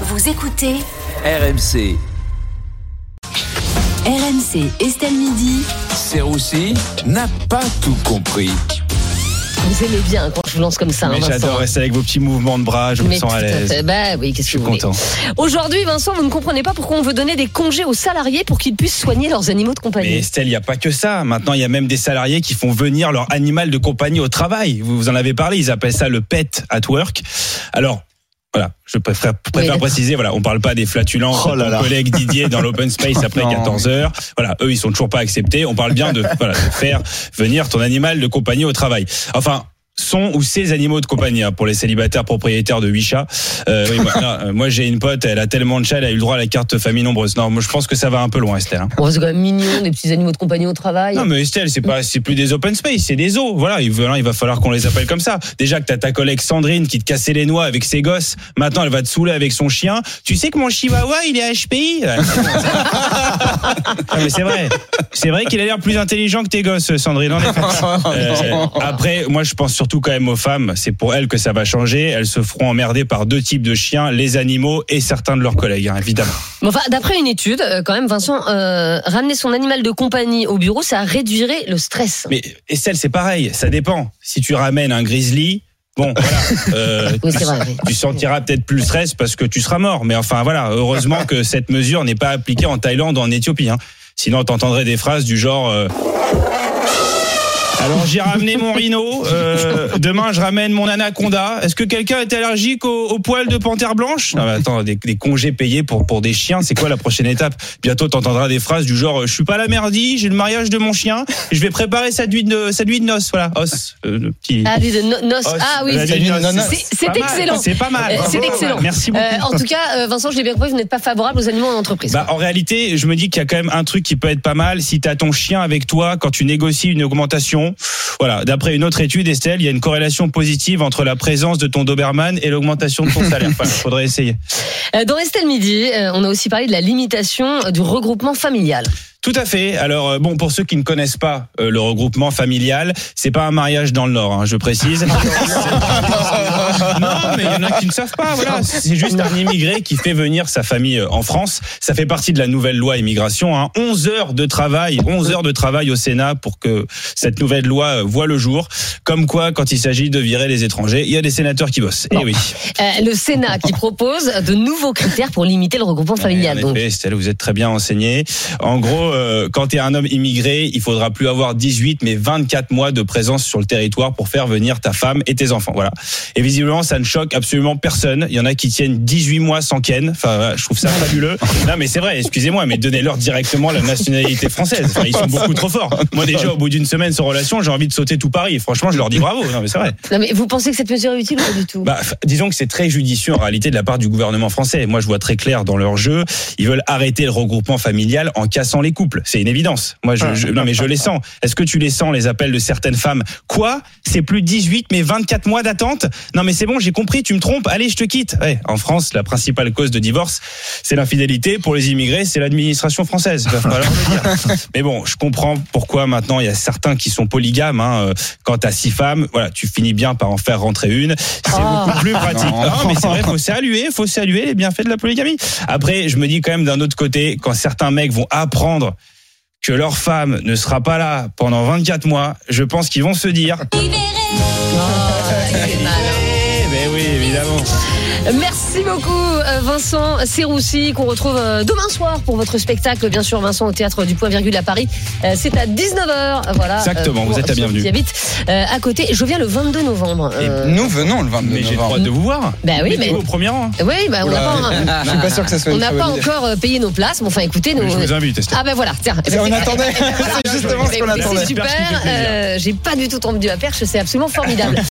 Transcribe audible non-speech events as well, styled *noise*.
Vous écoutez RMC, RMC Estelle Midi. Serroussi n'a pas tout compris. Vous aimez bien quand je vous lance comme ça, hein, Mais Vincent. j'adore rester avec vos petits mouvements de bras, je me Mais sens à l'aise. Bah oui, qu'est-ce Je que suis vous voulez. content. Aujourd'hui, Vincent, vous ne comprenez pas pourquoi on veut donner des congés aux salariés pour qu'ils puissent soigner leurs animaux de Mais compagnie. Estelle, il n'y a pas que ça. Maintenant, il y a même des salariés qui font venir leur animal de compagnie au travail. Vous vous en avez parlé, ils appellent ça le pet at work. Alors, voilà, je préfère, préciser, voilà, on parle pas des flatulences Oh là là. collègue Didier dans l'open space *laughs* après Non. 14 heures. Voilà, eux, ils sont toujours pas acceptés. On parle bien de, voilà, de faire venir ton animal de compagnie au travail. Enfin, son ou ses animaux de compagnie hein, pour les célibataires propriétaires de 8 chats. Euh, oui, moi, non, euh, moi, j'ai une pote, elle a tellement de chats, elle a eu le droit à la carte famille nombreuse. Non, moi je pense que ça va un peu loin, Estelle. hein. Bon, c'est quand même mignon, des petits animaux de compagnie au travail. Non mais Estelle, c'est pas, c'est plus des open space, c'est des zoos. Voilà, il, voilà, il va falloir qu'on les appelle comme ça. Déjà que t'as ta collègue Sandrine qui te cassait les noix avec ses gosses. Maintenant, elle va te saouler avec son chien. Tu sais que mon chihuahua, il est HPI. Non, mais c'est vrai. C'est vrai qu'il a l'air plus intelligent que tes gosses, Sandrine. En effet. *laughs* Euh, après, moi, je pense surtout quand même aux femmes. C'est pour elles que ça va changer. Elles se feront emmerder par deux types de chiens, les animaux et certains de leurs collègues, hein, évidemment. Mais enfin, d'après une étude, euh, quand même, Vincent, euh, ramener son animal de compagnie au bureau, ça réduirait le stress. Mais Estelle, c'est pareil. Ça dépend. Si tu ramènes un grizzly, bon, voilà. *laughs* euh, Oui, tu- c'est vrai. oui. tu sentiras peut-être plus le stress parce que tu seras mort. Mais enfin voilà, heureusement que cette mesure n'est pas appliquée en Thaïlande ou en Éthiopie. Hein. Sinon, t'entendrais des phrases du genre. euh, alors j'ai ramené mon rhino. euh, demain je ramène mon anaconda. Est-ce que quelqu'un est allergique aux, aux poils de panthère blanche? Non mais attends, des, des congés payés pour pour des chiens, c'est quoi la prochaine étape? Bientôt t'entendras des phrases du genre euh, je suis pas la merdie, j'ai le mariage de mon chien, je vais préparer sa nuit de sa nuit de noces. Voilà, os, euh, le petit. Ah, de no- noces. os, Ah oui, c'est excellent. C'est pas mal. Euh, c'est excellent. Merci beaucoup. Euh, en tout cas, euh, Vincent, je l'ai bien compris, vous n'êtes pas favorable aux animaux en entreprise. Bah, en réalité, je me dis qu'il y a quand même un truc qui peut être pas mal. Si tu as ton chien avec toi quand tu négocies une augmentation, voilà. D'après une autre étude, Estelle, il y a une corrélation positive entre la présence de ton Doberman et l'augmentation de ton salaire. Enfin, faudrait essayer. Euh, Dans Estelle Midi, euh, on a aussi parlé de la limitation euh, du regroupement familial. Tout à fait. Alors euh, bon, pour ceux qui ne connaissent pas euh, le regroupement familial, c'est pas un mariage dans le Nord, hein, je précise. Non, mais il y en a qui ne savent pas. Voilà, c'est juste un immigré qui fait venir sa famille euh, en France. Ça fait partie de la nouvelle loi immigration. Hein. 11 heures de travail, 11 heures de travail au Sénat pour que cette nouvelle loi euh, voit le jour. Comme quoi, quand il s'agit de virer les étrangers, il y a des sénateurs qui bossent. Et oui. Euh, le Sénat qui propose de nouveaux critères pour limiter le regroupement familial. En Donc, effet, Estelle, vous êtes très bien enseigné. En gros, euh, quand tu es un homme immigré, il faudra plus avoir 18 mais 24 mois de présence sur le territoire pour faire venir ta femme et tes enfants. Voilà. Et visiblement, ça ne choque absolument personne. Il y en a qui tiennent 18 mois sans ken. Enfin, je trouve ça fabuleux. Non, mais c'est vrai. Excusez-moi, mais donnez-leur directement la nationalité française. Enfin, ils sont beaucoup trop forts. Moi, déjà, au bout d'une semaine sans relation, j'ai envie de sauter tout Paris. Franchement, je leur dis bravo. Non, mais c'est vrai. non, mais vous pensez que cette mesure est utile ou pas du tout? Bah, disons que c'est très judicieux en réalité de la part du gouvernement français. Moi, je vois très clair dans leur jeu. Ils veulent arrêter le regroupement familial en cassant les couples. C'est une évidence. Moi, je, je- non, mais je les sens. Est-ce que tu les sens, les appels de certaines femmes? Quoi? C'est plus 18, mais 24 mois d'attente? Non, mais c'est bon, j'ai compris, tu me trompes. Allez, je te quitte. Ouais, en France, la principale cause de divorce, c'est l'infidélité. Pour les immigrés, c'est l'administration française. Il va falloir le dire. *laughs* Mais bon, je comprends pourquoi maintenant il y a certains qui sont polygames. Hein. Euh, Quand t'as six femmes, voilà, tu finis bien par en faire rentrer une. C'est Ah. beaucoup plus pratique. Non. Non, mais c'est vrai, faut saluer, faut saluer les bienfaits de la polygamie. Après, je me dis quand même d'un autre côté, quand certains mecs vont apprendre que leur femme ne sera pas là pendant 24 mois, je pense qu'ils vont se dire. Eh *laughs* ben oui, évidemment. Merci beaucoup euh, Vincent Serroussi qu'on retrouve euh, demain soir pour votre spectacle bien sûr Vincent au théâtre du point virgule à Paris Euh, c'est à 19h voilà Exactement, vous êtes la bienvenue. qui euh, à côté je viens le 22 novembre Euh, Nous venons le 22 Mais j'ai le droit novembre. de vous voir. Bah oui, mais- au premier rang. oui bah, on n'a pas, Je suis pas sûr que ça soit on n'a pas encore payé nos places mais enfin écoutez nous Mais Je vous invite, ah ben voilà tiens Eh ben, On attendait. *laughs* C'est justement ce qu'on Mais- mais attendait. c'est super euh, j'ai pas du tout tendu la perche c'est absolument formidable